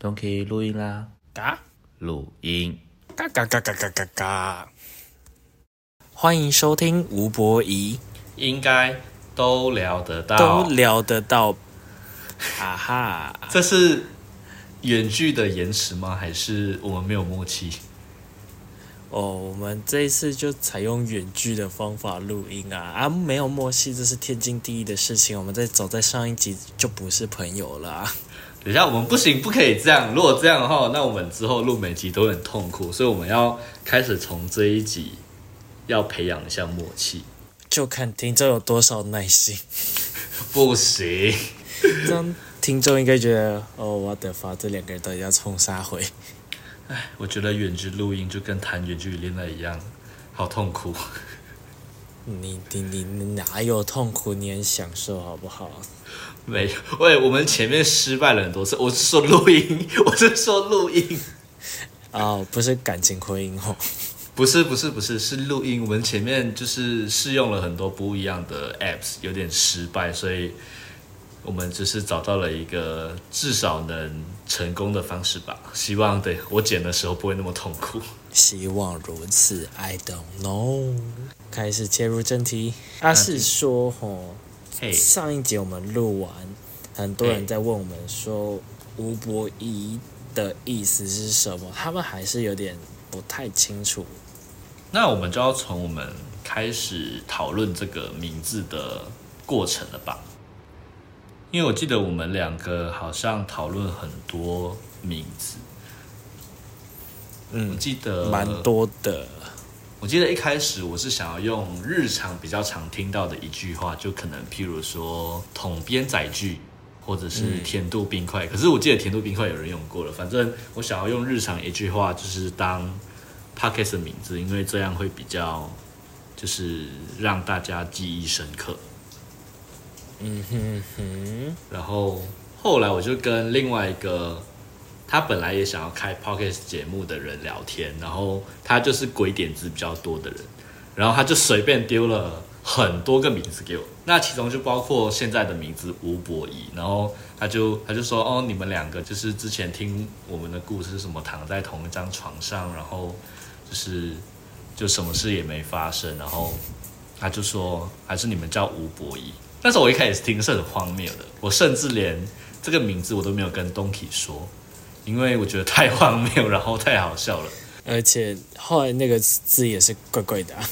都可以录音啦，嘎录音。嘎嘎嘎嘎嘎嘎嘎！欢迎收听吴博仪，应该都聊得到，都聊得到。哈 哈，这是远距的延迟吗？还是我们没有默契？哦，我们这一次就采用远距的方法录音啊啊，没有默契，这是天经地义的事情。我们再走在上一集就不是朋友了啊。等一下，我们不行，不可以这样。如果这样的话，那我们之后录每集都很痛苦，所以我们要开始从这一集要培养一下默契。就看听众有多少耐心。不行，这样听众应该觉得，哦，我的发，这两个人到底要冲啥回？唉，我觉得远距录音就跟谈远距离恋爱一样，好痛苦。你你你你哪有痛苦？你很享受好不好？没有，喂，我们前面失败了很多次。我是说录音，我是说录音，哦，不是感情婚姻哦。不是不是不是是录音。我们前面就是试用了很多不一样的 apps，有点失败，所以我们只是找到了一个至少能成功的方式吧。希望对我剪的时候不会那么痛苦。希望如此，I don't know。开始切入正题，他是说吼，嘿，上一集我们录完，很多人在问我们说吴伯仪的意思是什么，他们还是有点不太清楚。那我们就要从我们开始讨论这个名字的过程了吧？因为我记得我们两个好像讨论很多名字，我嗯，记得蛮。多的。我记得一开始我是想要用日常比较常听到的一句话，就可能譬如说统编载具，或者是嗯甜度冰块。可是我记得甜度冰块有人用过了，反正我想要用日常一句话，就是当 podcast 的名字，因为这样会比较就是让大家记忆深刻。嗯哼哼，然后后来我就跟另外一个他本来也想要开 podcast 节目的人聊天，然后他就是鬼点子比较多的人，然后他就随便丢了很多个名字给我，那其中就包括现在的名字吴博仪，然后他就他就说哦，你们两个就是之前听我们的故事，什么躺在同一张床上，然后就是就什么事也没发生，然后他就说还是你们叫吴博仪。但是我一开始听是很荒谬的，我甚至连这个名字我都没有跟东 y 说，因为我觉得太荒谬，然后太好笑了。而且后来那个字也是怪怪的、啊。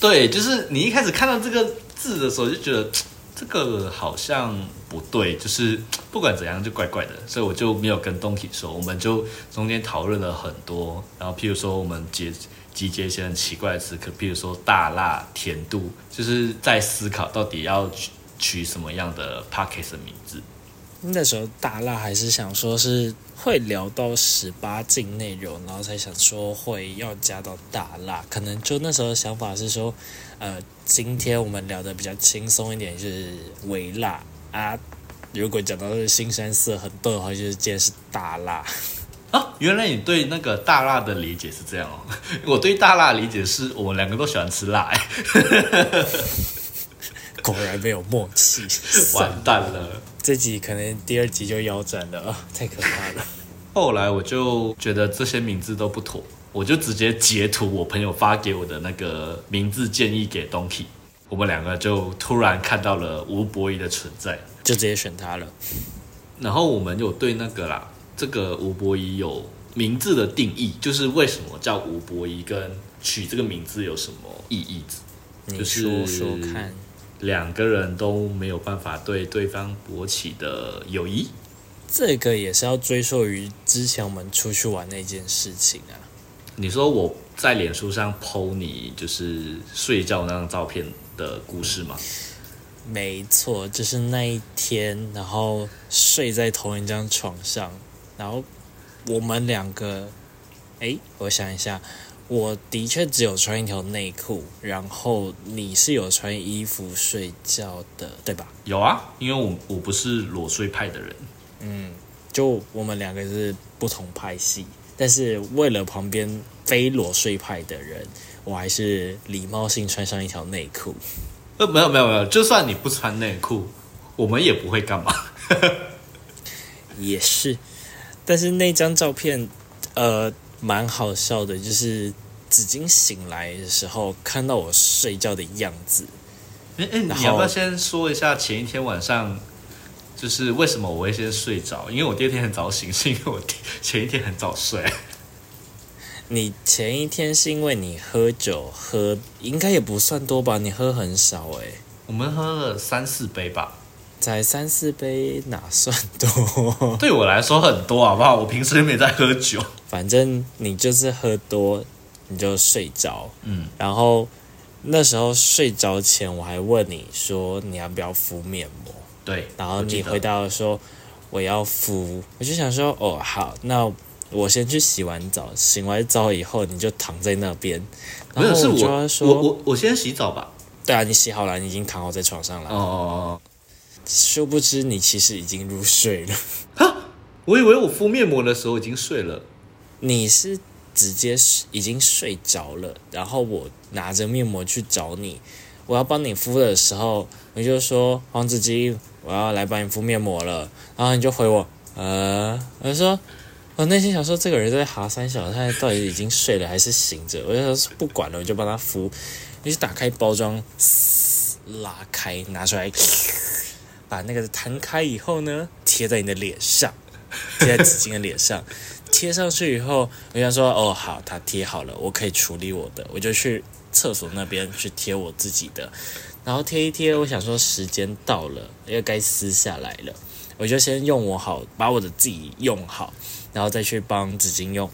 对，就是你一开始看到这个字的时候，就觉得这个好像不对，就是不管怎样就怪怪的，所以我就没有跟东 y 说，我们就中间讨论了很多，然后譬如说我们结集结一些很奇怪的词，可譬如说大辣、甜度，就是在思考到底要取取什么样的 p o c k e t 的名字。那时候大辣还是想说是会聊到十八禁内容，然后才想说会要加到大辣，可能就那时候想法是说，呃，今天我们聊的比较轻松一点，就是微辣啊。如果讲到是新山色很多的话，就是今天是大辣。啊，原来你对那个大辣的理解是这样哦。我对大辣的理解是我们两个都喜欢吃辣、欸，果然没有默契，完蛋了。这集可能第二集就腰斩了，啊 太可怕了。后来我就觉得这些名字都不妥，我就直接截图我朋友发给我的那个名字建议给 Donkey，我们两个就突然看到了吴博仪的存在，就直接选他了。然后我们有对那个啦，这个吴博仪有名字的定义，就是为什么叫吴博仪，跟取这个名字有什么意义？你就是说说看，两个人都没有办法对对方勃起的友谊。这个也是要追溯于之前我们出去玩那件事情啊。你说我在脸书上 PO 你就是睡觉那张照片的故事吗？没错，就是那一天，然后睡在同一张床上，然后我们两个，诶，我想一下，我的确只有穿一条内裤，然后你是有穿衣服睡觉的，对吧？有啊，因为我我不是裸睡派的人。嗯，就我们两个是不同派系，但是为了旁边非裸睡派的人，我还是礼貌性穿上一条内裤。呃，没有没有没有，就算你不穿内裤，我们也不会干嘛。也是，但是那张照片，呃，蛮好笑的，就是紫金醒来的时候看到我睡觉的样子。哎哎，你要不要先说一下前一天晚上，就是为什么我会先睡着？因为我第二天很早醒，是因为我前一天很早睡。你前一天是因为你喝酒喝，应该也不算多吧？你喝很少诶、我们喝了三四杯吧，才三四杯哪算多？对我来说很多，好不好？我平时又没在喝酒。反正你就是喝多，你就睡着。嗯，然后那时候睡着前，我还问你说你要不要敷面膜，对，然后你回答我说我要敷，我就想说哦好，那我先去洗完澡，洗完澡以后你就躺在那边，然后没有是我我我先洗澡吧。对啊，你洗好了，你已经躺好在床上了。哦哦哦殊不知你其实已经入睡了，哈，我以为我敷面膜的时候已经睡了。你是直接已经睡着了，然后我拿着面膜去找你，我要帮你敷的时候，你就说黄子基，我要来帮你敷面膜了，然后你就回我，呃，我就说。我内心想说，这个人在哈三小，他到底已经睡了还是醒着？我就说不管了，我就帮他敷。你就打开包装，嘶拉开，拿出来，把那个弹开以后呢，贴在你的脸上，贴在纸巾的脸上。贴上去以后，我想说，哦，好，它贴好了，我可以处理我的，我就去厕所那边去贴我自己的。然后贴一贴，我想说时间到了，要该撕下来了，我就先用我好，把我的自己用好，然后再去帮纸巾用。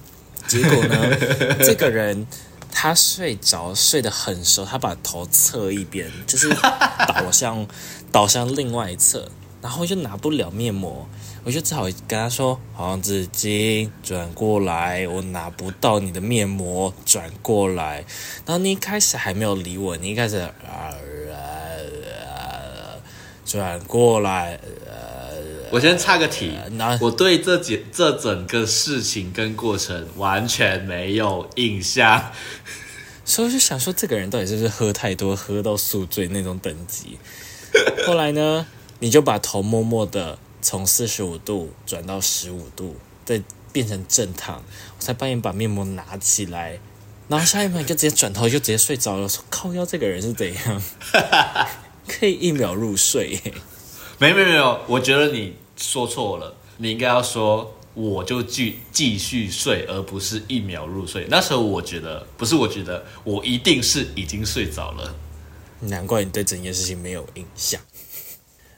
结果呢，这个人他睡着，睡得很熟，他把头侧一边，就是 倒向倒向另外一侧，然后就拿不了面膜，我就只好跟他说：“黄子金，转过来，我拿不到你的面膜，转过来。”然后你一开始还没有理我，你一开始啊，转过来，我先插个题，我对这几这整个事情跟过程完全没有印象。所以我就想说，这个人到底是不是喝太多，喝到宿醉那种等级？后来呢，你就把头默默的从四十五度转到十五度，再变成正躺，我才帮你把面膜拿起来，然后下一秒你就直接转头就直接睡着了。我说靠腰，这个人是怎样？可以一秒入睡耶？没没没有，我觉得你说错了，你应该要说我就继继续睡，而不是一秒入睡。那时候我觉得不是，我觉得我一定是已经睡着了。难怪你对整件事情没有印象。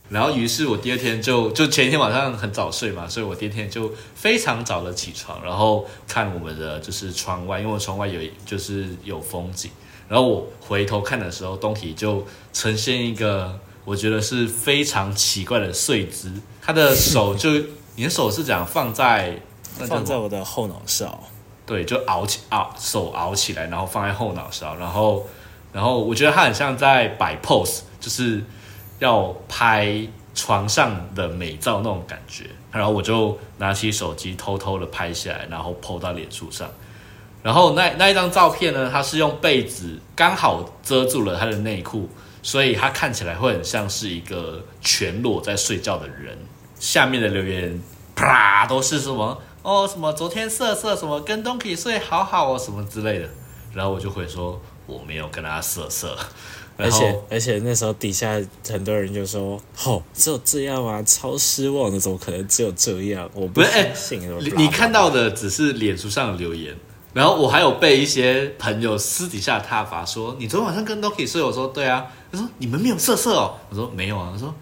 然后，于是我第二天就就前一天晚上很早睡嘛，所以我第二天就非常早的起床，然后看我们的就是窗外，因为我窗外有就是有风景。然后我回头看的时候，东体就呈现一个我觉得是非常奇怪的睡姿，他的手就 你的手是这样放在放在我的后脑勺，对，就熬起熬手熬起来，然后放在后脑勺，然后然后我觉得他很像在摆 pose，就是要拍床上的美照那种感觉。然后我就拿起手机偷偷的拍下来，然后 PO 到脸书上。然后那那一张照片呢，他是用被子刚好遮住了他的内裤，所以他看起来会很像是一个全裸在睡觉的人。下面的留言啪都是什么哦什么昨天色色什么跟东 k 睡好好哦什么之类的，然后我就回说我没有跟他色色，而且而且那时候底下很多人就说：“哦，只有这样吗？超失望的，怎么可能只有这样？我不不是哎。你你看到的只是脸书上的留言，然后我还有被一些朋友私底下挞伐说你昨天晚上跟 Doki 睡，我说对啊，他说你们没有色色哦，我说没有啊，他说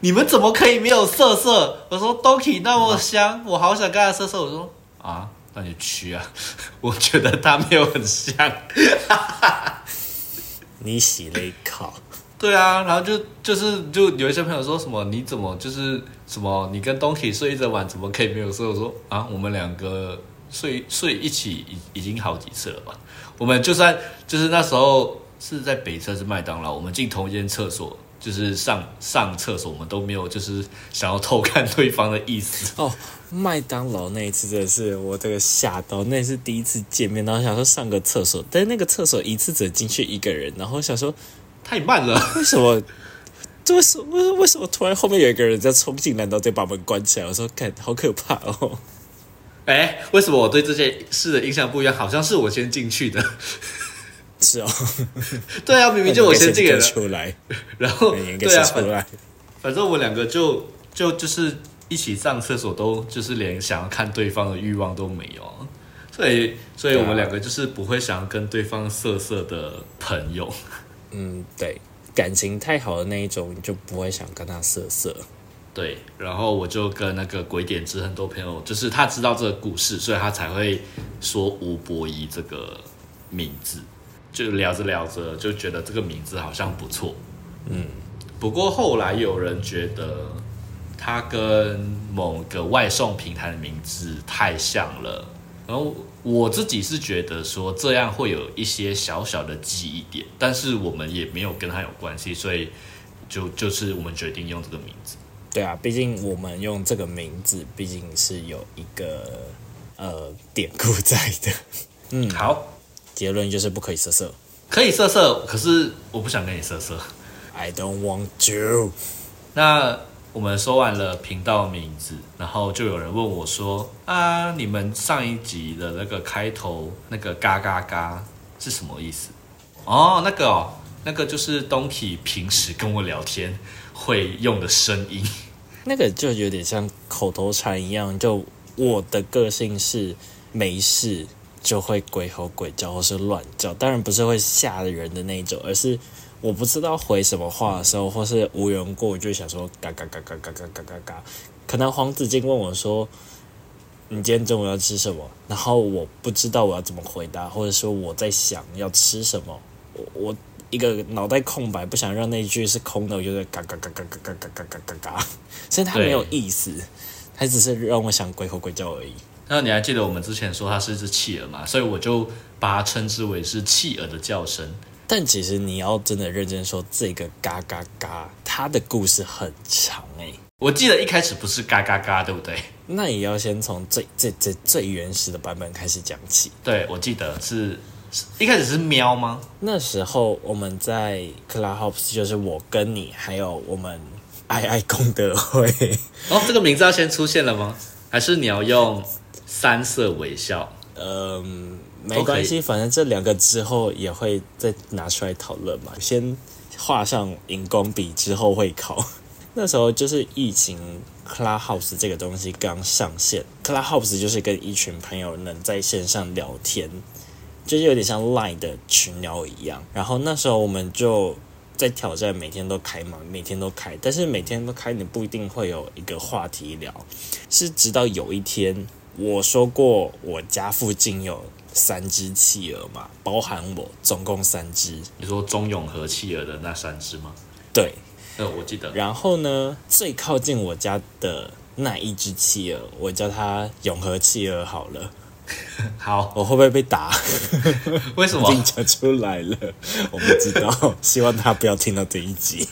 你们怎么可以没有色色？我说 Doki 那么香，我好想跟他色色，我说啊，那你去啊，我觉得他没有很像。你洗了一口，对啊，然后就就是就有一些朋友说什么你怎么就是什么你跟东 k 睡一整晚怎么可以没有睡？我说啊，我们两个睡睡一起已已经好几次了吧？我们就算就是那时候是在北车是麦当劳，我们进同一间厕所，就是上上厕所，我们都没有就是想要偷看对方的意思。哦，麦当劳那一次真的是我这个吓到，那是第一次见面，然后想说上个厕所，但是那个厕所一次只进去一个人，然后想说太慢了，为什么？这为什么为为什么突然后面有一个人在冲进来，然后再把门关起来？我说，看好可怕哦！哎，为什么我对这件事的印象不一样？好像是我先进去的。是哦，对啊，明明就我先进的。出来，然后对啊，出来。反正我们两个就就就是一起上厕所，都就是连想要看对方的欲望都没有。所以，所以我们两个就是不会想要跟对方色色的朋友。嗯，对，感情太好的那一种，就不会想跟他色色。对，然后我就跟那个鬼点子很多朋友，就是他知道这个故事，所以他才会说吴伯仪这个名字。就聊着聊着，就觉得这个名字好像不错。嗯，不过后来有人觉得它跟某个外送平台的名字太像了。然后我自己是觉得说这样会有一些小小的记忆点，但是我们也没有跟他有关系，所以就就是我们决定用这个名字。对啊，毕竟我们用这个名字，毕竟是有一个呃典故在的。嗯，好，结论就是不可以色色，可以色色，可是我不想跟你色色。I don't want to。那我们说完了频道名字，然后就有人问我说：“啊，你们上一集的那个开头那个嘎嘎嘎是什么意思？”哦，那个哦，那个就是东体平时跟我聊天。会用的声音，那个就有点像口头禅一样。就我的个性是没事就会鬼吼鬼叫或是乱叫，当然不是会吓人的那种，而是我不知道回什么话的时候，或是无缘过，我就想说嘎嘎嘎嘎嘎嘎嘎嘎嘎。可能黄子静问我说：“你今天中午要吃什么？”然后我不知道我要怎么回答，或者说我在想要吃什么，我我。一个脑袋空白，不想让那句是空的，我就在嘎嘎嘎嘎嘎嘎嘎嘎嘎嘎嘎，所以它没有意思，它只是让我想鬼吼鬼叫而已。那你还记得我们之前说它是一只企鹅吗？所以我就把它称之为是企鹅的叫声。但其实你要真的认真说，这个嘎嘎嘎，它的故事很长哎。我记得一开始不是嘎嘎嘎，对不对？那也要先从最最最最原始的版本开始讲起。对，我记得是。一开始是喵吗？那时候我们在 Clubhouse，就是我跟你还有我们爱爱功德会。哦，这个名字要先出现了吗？还是你要用三色微笑？嗯，没关系，反正这两个之后也会再拿出来讨论嘛。先画上荧光笔，之后会考。那时候就是疫情，Clubhouse 这个东西刚上线，Clubhouse 就是跟一群朋友能在线上聊天。就是有点像 Line 的群聊一样，然后那时候我们就在挑战每天都开嘛，每天都开，但是每天都开你不一定会有一个话题聊，是直到有一天我说过我家附近有三只企鹅嘛，包含我总共三只。你说中永和企鹅的那三只吗？对，呃，我记得。然后呢，最靠近我家的那一只企鹅，我叫它永和企鹅好了。好，我会不会被打？为什么？已经讲出来了，我不知道。希望他不要听到这一集。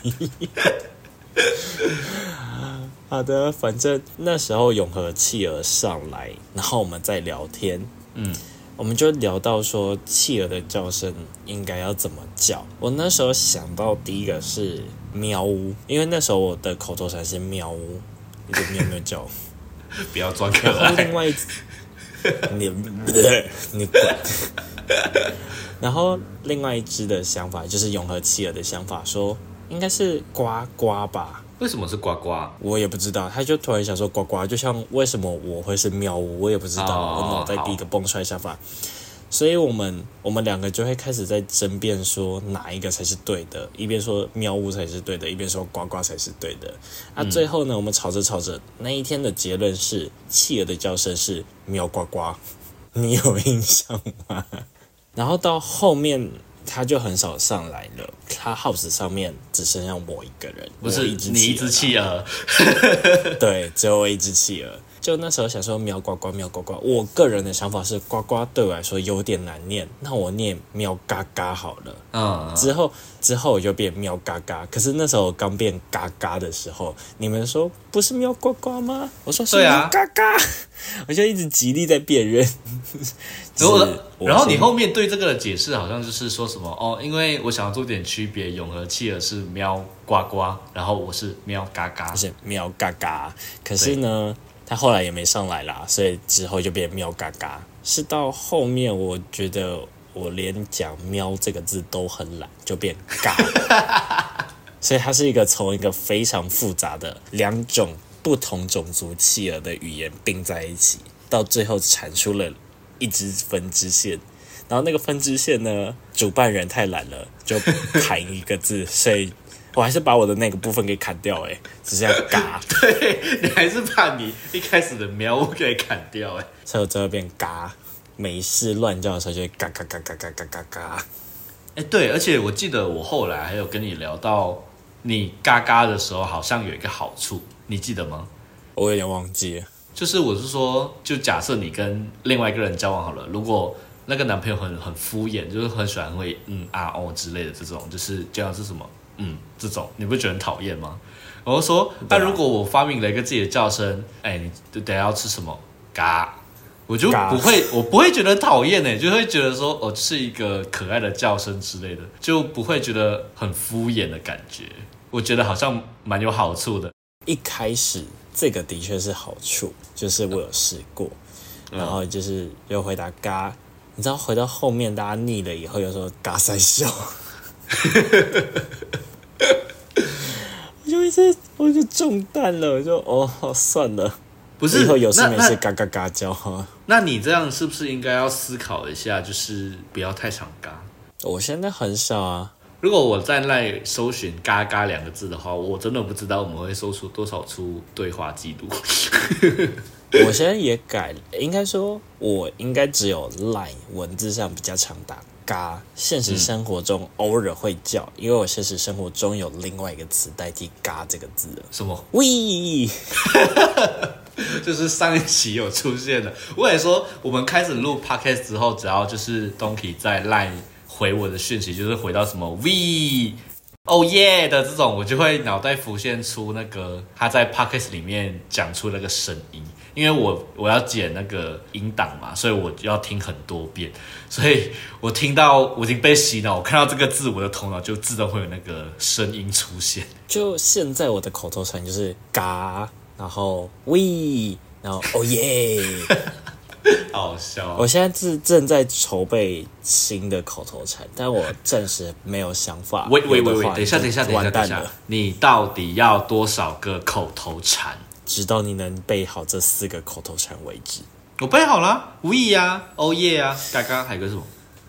好的，反正那时候永和企鹅上来，然后我们在聊天。嗯，我们就聊到说企鹅的叫声应该要怎么叫。我那时候想到第一个是喵呜，因为那时候我的口头禅是喵呜，一个喵喵叫，不要装可爱。另外一。你你滚。然后另外一只的想法就是永和企鹅的想法，说应该是呱呱吧？为什么是呱呱？我也不知道。他就突然想说呱呱，就像为什么我会是喵呜？我也不知道。我脑袋第一个蹦出来想法。所以我们我们两个就会开始在争辩，说哪一个才是对的，一边说喵呜才是对的，一边说呱呱才是对的。那最后呢，我们吵着吵着，那一天的结论是企鹅的叫声是喵呱呱，你有印象吗？然后到后面他就很少上来了，他 house 上面只剩下我一个人，不是你一只企鹅，对，只有我一只企鹅。就那时候想说喵呱呱喵呱呱，我个人的想法是呱呱对我来说有点难念，那我念喵嘎嘎好了。嗯，之后之后我就变喵嘎嘎，可是那时候刚变嘎嘎的时候，你们说不是喵呱呱吗？我说是喵嘎嘎，我就一直极力在辨认。然后然后你后面对这个的解释好像就是说什么哦，因为我想要做点区别，永和企鹅是喵呱呱，然后我是喵嘎嘎，是喵嘎嘎，可是呢。他后来也没上来啦，所以之后就变喵嘎嘎。是到后面，我觉得我连讲喵这个字都很懒，就变嘎。所以它是一个从一个非常复杂的两种不同种族企鹅的语言并在一起，到最后产出了一支分支线。然后那个分支线呢，主办人太懒了，就砍一个字，所以我还是把我的那个部分给砍掉、欸，哎，只是要嘎，对你还是把你一开始的喵给砍掉哎。所以我最后变嘎。没事乱叫的时候就会嘎嘎嘎嘎嘎嘎嘎嘎。哎，对，而且我记得我后来还有跟你聊到，你嘎嘎的时候好像有一个好处，你记得吗？我有点忘记了。就是我是说，就假设你跟另外一个人交往好了，如果那个男朋友很很敷衍，就是很喜欢会嗯啊哦之类的这种，就是这样是什么嗯这种，你不觉得很讨厌吗？我就说，那、如果我发明了一个自己的叫声，哎，你等下要吃什么？嘎，我就不会，我不会觉得讨厌呢，就会觉得说，哦，是一个可爱的叫声之类的，就不会觉得很敷衍的感觉。我觉得好像蛮有好处的。一开始这个的确是好处，就是我有试过，然后就是又回答嘎，你知道回到后面大家腻了以后，有时候嘎三笑，我就一直我就中弹了，我就哦算了，不是以后有事没事嘎嘎嘎叫哈。那你这样是不是应该要思考一下，就是不要太常嘎？我现在很少啊，如果我在那搜寻“嘎嘎”两个字的话，我真的不知道我们会搜出多少出对话记录。我现在也改了，应该说我应该只有 line 文字上比较常打嘎，现实生活中偶尔会叫，因为我现实生活中有另外一个词代替嘎这个字了。什么？喂，就是上一期有出现的。我也说，我们开始录 podcast 之后，只要就是 Donkey 在 Line 回我的讯息，就是回到什么 we。哦耶的这种，我就会脑袋浮现出那个他在 podcast 里面讲出那个声音，因为我我要剪那个音档嘛，所以我就要听很多遍，所以我听到我已经被洗脑，我看到这个字，我的头脑就自动会有那个声音出现。就现在我的口头禅就是嘎，然后喂，然后哦耶。好笑。我现在是正在筹备新的口头禅，但我暂时没有想法。喂喂喂喂，等一下，等一下，等一下，等一下你到底要多少个口头禅？直到你能背好这四个口头禅为止。我背好了无意啊，oh yeah 啊，刚刚还有个什么？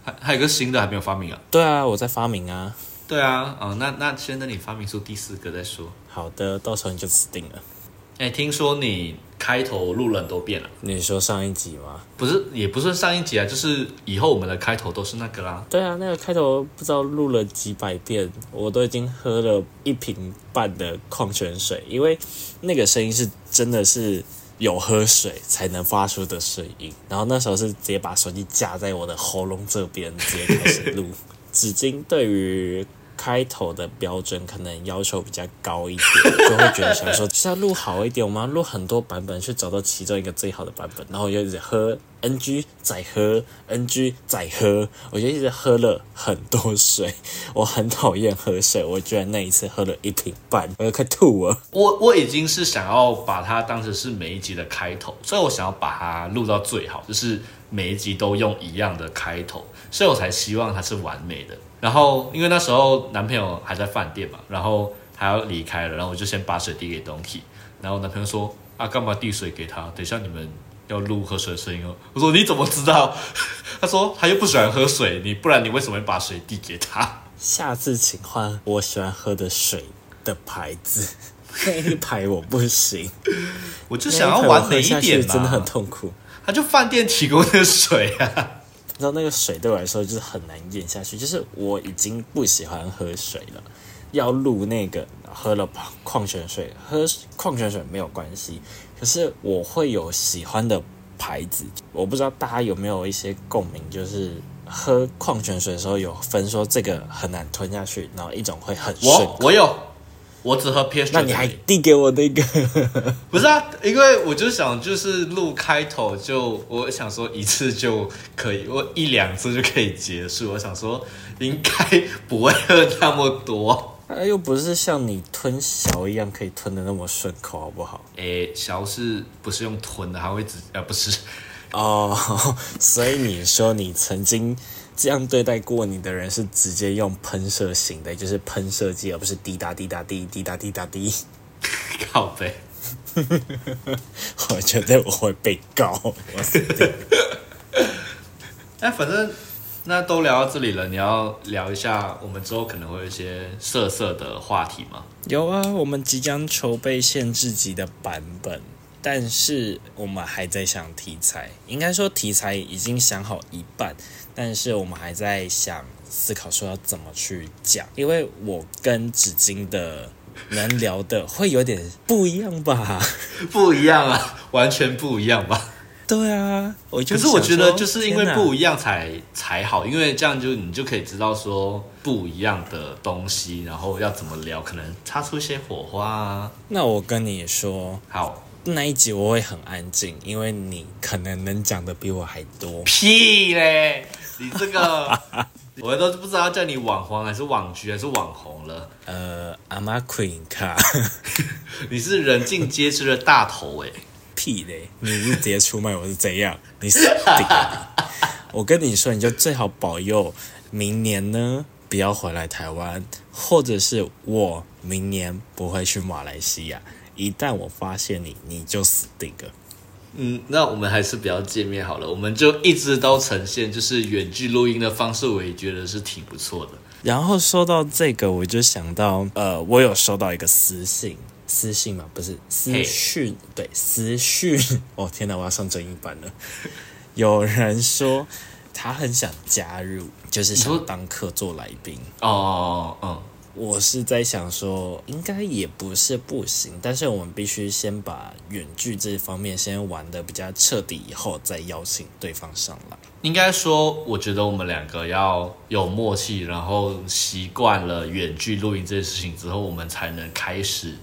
还还有个新的还没有发明啊？对啊，我在发明啊。对啊，哦，那那先等你发明出第四个再说。好的，到时候你就死定了。哎，听说你开头录了很多遍了，你说上一集吗？不是，也不是上一集啊，就是以后我们的开头都是那个啦。对啊，那个开头不知道录了几百遍，我都已经喝了一瓶半的矿泉水，因为那个声音是真的是有喝水才能发出的声音。然后那时候是直接把手机架在我的喉咙这边，直接开始录。纸巾对于开头的标准可能要求比较高一点，就会觉得想说就是要录好一点，我们要录很多版本去找到其中一个最好的版本，然后我就一直喝 NG 再喝 NG 再喝，我就一直喝了很多水，我很讨厌喝水，我居然那一次喝了一瓶半，我就快吐了。我我已经是想要把它当成是每一集的开头，所以我想要把它录到最好，就是每一集都用一样的开头，所以我才希望它是完美的。然后因为那时候男朋友还在饭店嘛，然后他要离开了，然后我就先把水递给 Donkey，然后男朋友说啊干嘛递水给他？等一下你们要录喝水的声音哦。我说你怎么知道？他说他又不喜欢喝水，你不然你为什么会把水递给他？下次请换我喜欢喝的水的牌子，那一排我不行，我就想要完美一点嘛。去真的很痛苦。他就饭店提供的水啊。你知道那个水对我来说就是很难咽下去，就是我已经不喜欢喝水了。要录那个喝了矿泉水，喝矿泉水没有关系，可是我会有喜欢的牌子，我不知道大家有没有一些共鸣，就是喝矿泉水的时候有分说这个很难吞下去，然后一种会很顺。我我有，我只喝 PS。那你还递给我那个？不是啊？因为我就想，就是录开头就，我想说一次就可以，我一两次就可以结束。我想说应该不会喝那么多。它又不是像你吞小一样可以吞的那么顺口，好不好？诶，小是不是用吞的？还会直呃不是？哦，所以你说你曾经这样对待过你的人是直接用喷射型的，就是喷射机，而不是滴答滴答滴滴答滴答滴。靠背。我觉得我会被告，我死定了。哎，反正那都聊到这里了，你要聊一下我们之后可能会有一些色色的话题吗？有啊，我们即将筹备限制级的版本，但是我们还在想题材。应该说题材已经想好一半，但是我们还在想思考说要怎么去讲，因为我跟纸巾的能聊的会有点不一样吧？不一样啊，完全不一样吧？对啊，我就可是我觉得就是因为不一样才才好，因为这样就你就可以知道说不一样的东西，然后要怎么聊，可能擦出一些火花啊。那我跟你说，好，那一集我会很安静，因为你可能能讲的比我还多。屁嘞！你这个 我都不知道叫你网黄还是网剧还是网红了。呃，阿妈 Queen 卡 你是人尽皆知的大头哎、屁嘞！你是直接出卖我是怎样？你死定了！我跟你说，你就最好保佑明年呢不要回来台湾，或者是我明年不会去马来西亚。一旦我发现你，你就死定了。嗯，那我们还是不要见面好了，我们就一直都呈现就是远距录音的方式，我也觉得是挺不错的。然后说到这个，我就想到，呃，我有收到一个私信，私信嘛，不是私讯对，私讯。哦天哪，我要上正音班了。有人说他很想加入，就是想当客座来宾。哦，嗯，我是在想说，应该也不是不行，但是我们必须先把远距这方面先玩的比较彻底，以后再邀请对方上来。应该说，我觉得我们两个要有默契，然后习惯了远距录音这件事情之后，我们才能开始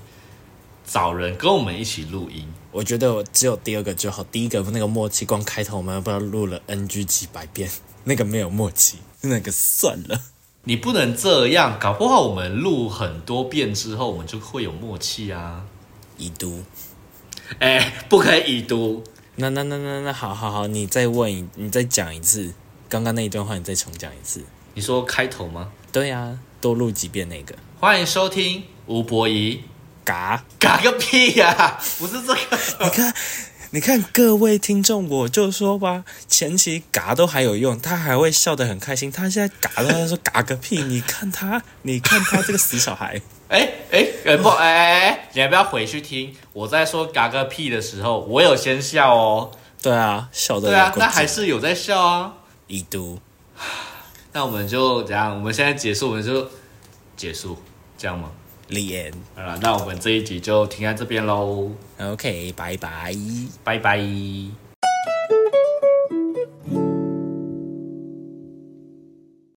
找人跟我们一起录音。我觉得只有第二个就好，第一个那个默契，光开头我们不知道录了 NG 几百遍，那个没有默契，那个算了。你不能这样，搞不好我们录很多遍之后，我们就会有默契啊。已读，哎，不可以已读。那那那那那好好好，你再问，你再讲一次刚刚那一段话，你再重讲一次。你说开头吗？对呀、多录几遍那个。欢迎收听吴博仪，嘎，嘎个屁呀、不是这个。你看，你看各位听众，我就说吧，前期嘎都还有用，他还会笑得很开心。他现在嘎了，他说嘎个屁，你看他，你看他这个死小孩。哎哎哎不哎哎哎，你要不要回去听？我在说嘎个屁的时候，我有先笑哦。对啊，笑的对啊那还是有在笑啊。已读。那我们就怎样？我们现在结束，我们就结束，这样吗？好了，那我们这一集就停在这边喽，OK，拜拜。拜拜。